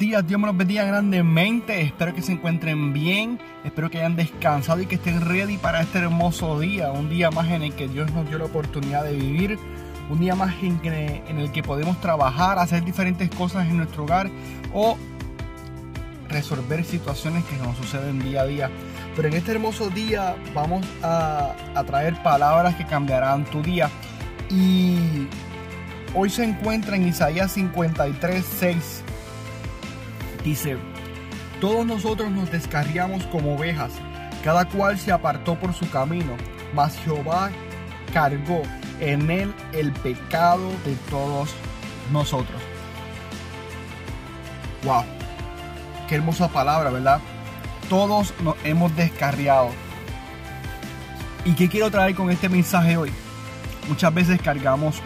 días, Dios me los bendiga grandemente. Espero que se encuentren bien, espero que hayan descansado y que estén ready para este hermoso día. Un día más en el que Dios nos dio la oportunidad de vivir. Un día más en, en el que podemos trabajar, hacer diferentes cosas en nuestro hogar o resolver situaciones que nos suceden día a día. Pero en este hermoso día vamos a, a traer palabras que cambiarán tu día. Y hoy se encuentra en Isaías 53, 6 Dice, todos nosotros nos descarriamos como ovejas, cada cual se apartó por su camino, mas Jehová cargó en él el pecado de todos nosotros. Wow, qué hermosa palabra, ¿verdad? Todos nos hemos descarriado. ¿Y qué quiero traer con este mensaje hoy? Muchas veces cargamos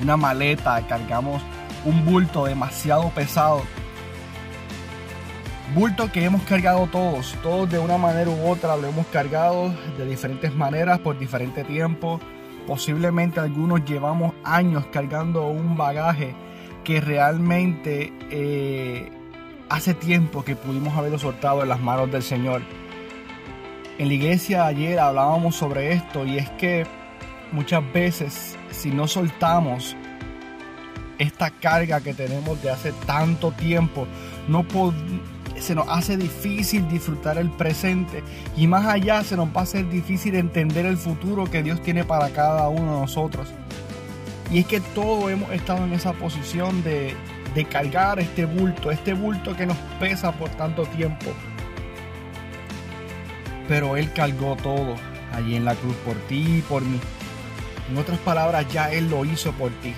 una maleta, cargamos un bulto demasiado pesado. Bulto que hemos cargado todos, todos de una manera u otra lo hemos cargado de diferentes maneras por diferente tiempo. Posiblemente algunos llevamos años cargando un bagaje que realmente eh, hace tiempo que pudimos haberlo soltado en las manos del Señor. En la iglesia ayer hablábamos sobre esto y es que muchas veces si no soltamos esta carga que tenemos de hace tanto tiempo, no se nos hace difícil disfrutar el presente y más allá se nos va a hacer difícil entender el futuro que Dios tiene para cada uno de nosotros. Y es que todos hemos estado en esa posición de, de cargar este bulto, este bulto que nos pesa por tanto tiempo. Pero Él cargó todo allí en la cruz por ti y por mí. En otras palabras, ya Él lo hizo por ti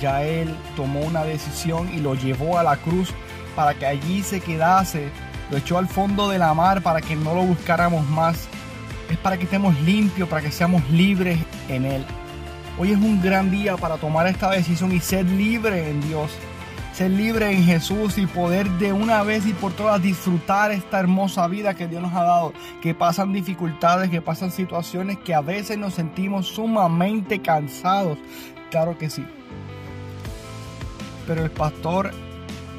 ya Él tomó una decisión y lo llevó a la cruz para que allí se quedase, lo echó al fondo de la mar para que no lo buscáramos más. Es para que estemos limpios, para que seamos libres en Él. Hoy es un gran día para tomar esta decisión y ser libre en Dios. Ser libre en Jesús y poder de una vez y por todas disfrutar esta hermosa vida que Dios nos ha dado. Que pasan dificultades, que pasan situaciones que a veces nos sentimos sumamente cansados. Claro que sí pero el pastor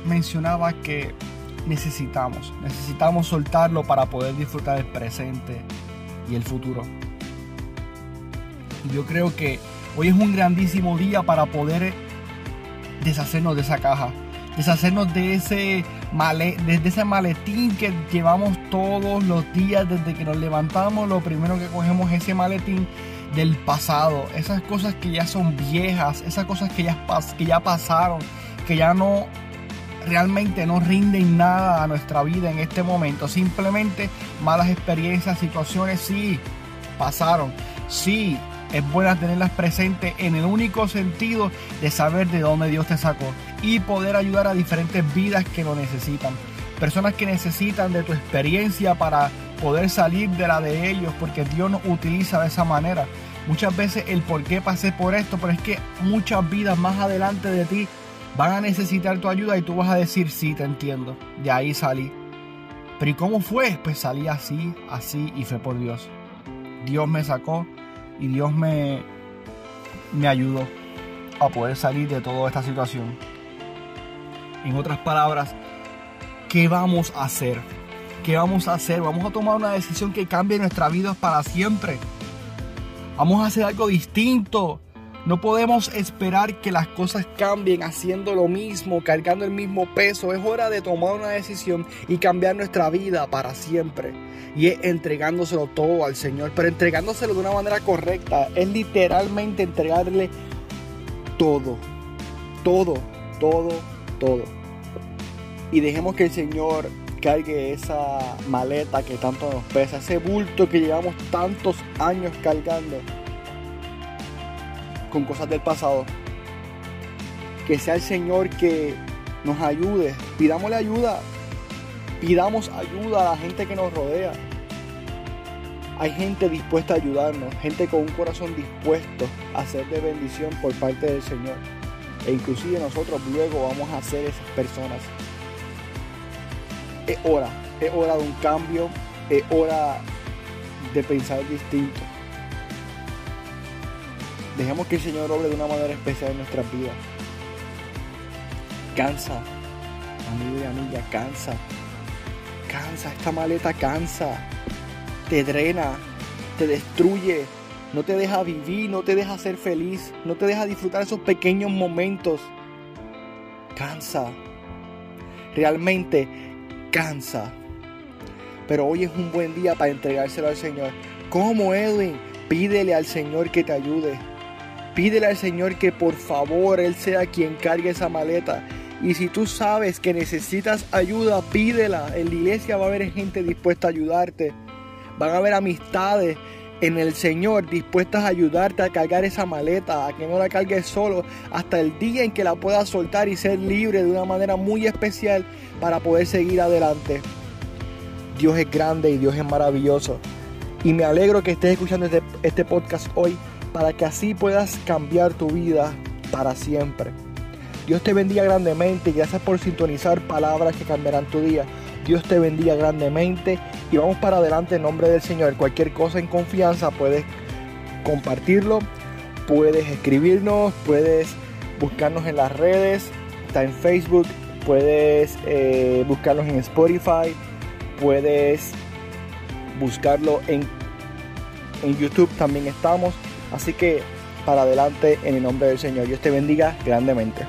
mencionaba que necesitamos, necesitamos soltarlo para poder disfrutar el presente y el futuro. Y yo creo que hoy es un grandísimo día para poder deshacernos de esa caja, deshacernos de ese, de ese maletín que llevamos todos los días desde que nos levantamos. Lo primero que cogemos es ese maletín del pasado, esas cosas que ya son viejas, esas cosas que ya, que ya pasaron, que ya no realmente no rinden nada a nuestra vida en este momento. Simplemente malas experiencias, situaciones sí pasaron. Sí, es buena tenerlas presentes en el único sentido de saber de dónde Dios te sacó y poder ayudar a diferentes vidas que lo necesitan. Personas que necesitan de tu experiencia para poder salir de la de ellos porque Dios nos utiliza de esa manera. Muchas veces el por qué pasé por esto, pero es que muchas vidas más adelante de ti van a necesitar tu ayuda y tú vas a decir, sí, te entiendo, de ahí salí. Pero ¿y cómo fue? Pues salí así, así y fue por Dios. Dios me sacó y Dios me, me ayudó a poder salir de toda esta situación. En otras palabras, ¿qué vamos a hacer? ¿Qué vamos a hacer? Vamos a tomar una decisión que cambie nuestra vida para siempre. Vamos a hacer algo distinto. No podemos esperar que las cosas cambien haciendo lo mismo, cargando el mismo peso. Es hora de tomar una decisión y cambiar nuestra vida para siempre. Y es entregándoselo todo al Señor, pero entregándoselo de una manera correcta. Es literalmente entregarle todo, todo, todo, todo. Y dejemos que el Señor cargue esa maleta que tanto nos pesa, ese bulto que llevamos tantos años cargando con cosas del pasado. Que sea el Señor que nos ayude. Pidámosle ayuda. Pidamos ayuda a la gente que nos rodea. Hay gente dispuesta a ayudarnos, gente con un corazón dispuesto a ser de bendición por parte del Señor. E inclusive nosotros luego vamos a ser esas personas. Es hora, es hora de un cambio, es hora de pensar distinto. Dejemos que el Señor obre de una manera especial en nuestras vidas. Cansa, amigo y amiga, cansa. Cansa, esta maleta cansa. Te drena, te destruye, no te deja vivir, no te deja ser feliz, no te deja disfrutar esos pequeños momentos. Cansa. Realmente cansa. Pero hoy es un buen día para entregárselo al Señor. ¿Cómo, Edwin? Pídele al Señor que te ayude. Pídele al Señor que por favor Él sea quien cargue esa maleta. Y si tú sabes que necesitas ayuda, pídela. En la iglesia va a haber gente dispuesta a ayudarte. Van a haber amistades en el Señor dispuestas a ayudarte a cargar esa maleta, a que no la cargues solo, hasta el día en que la puedas soltar y ser libre de una manera muy especial para poder seguir adelante. Dios es grande y Dios es maravilloso. Y me alegro que estés escuchando este, este podcast hoy para que así puedas cambiar tu vida para siempre. Dios te bendiga grandemente y gracias por sintonizar palabras que cambiarán tu día. Dios te bendiga grandemente y vamos para adelante en nombre del Señor. Cualquier cosa en confianza puedes compartirlo, puedes escribirnos, puedes buscarnos en las redes, está en Facebook, puedes eh, buscarnos en Spotify, puedes buscarlo en, en YouTube, también estamos. Así que para adelante en el nombre del Señor. Dios te bendiga grandemente.